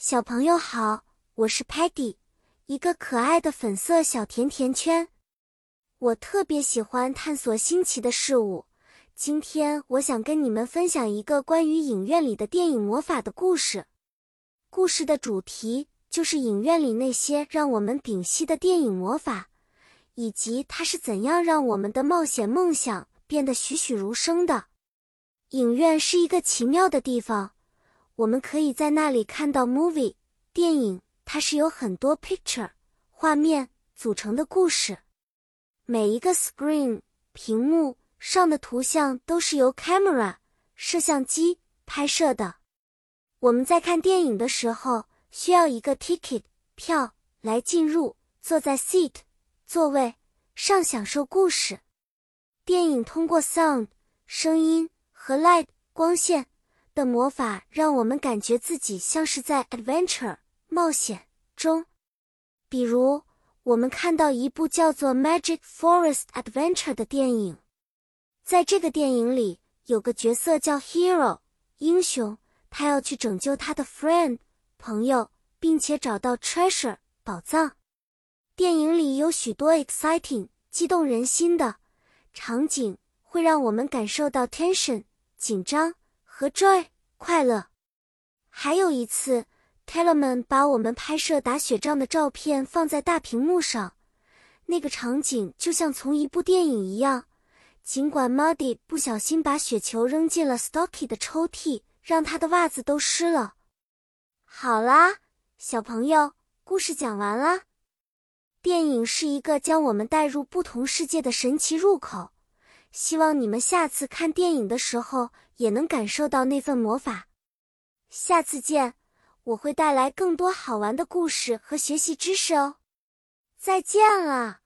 小朋友好，我是 Patty，一个可爱的粉色小甜甜圈。我特别喜欢探索新奇的事物。今天我想跟你们分享一个关于影院里的电影魔法的故事。故事的主题就是影院里那些让我们屏息的电影魔法，以及它是怎样让我们的冒险梦想变得栩栩如生的。影院是一个奇妙的地方。我们可以在那里看到 movie 电影，它是由很多 picture 画面组成的故事。每一个 screen 屏幕上的图像都是由 camera 摄像机拍摄的。我们在看电影的时候需要一个 ticket 票来进入，坐在 seat 座位上享受故事。电影通过 sound 声音和 light 光线。的魔法让我们感觉自己像是在 adventure 冒险中。比如，我们看到一部叫做《Magic Forest Adventure》的电影，在这个电影里，有个角色叫 Hero 英雄，他要去拯救他的 friend 朋友，并且找到 treasure 宝藏。电影里有许多 exciting 激动人心的场景，会让我们感受到 tension 紧张。和 Joy 快乐。还有一次，Tellerman 把我们拍摄打雪仗的照片放在大屏幕上，那个场景就像从一部电影一样。尽管 Muddy 不小心把雪球扔进了 Stocky 的抽屉，让他的袜子都湿了。好啦，小朋友，故事讲完了。电影是一个将我们带入不同世界的神奇入口。希望你们下次看电影的时候也能感受到那份魔法。下次见，我会带来更多好玩的故事和学习知识哦。再见了。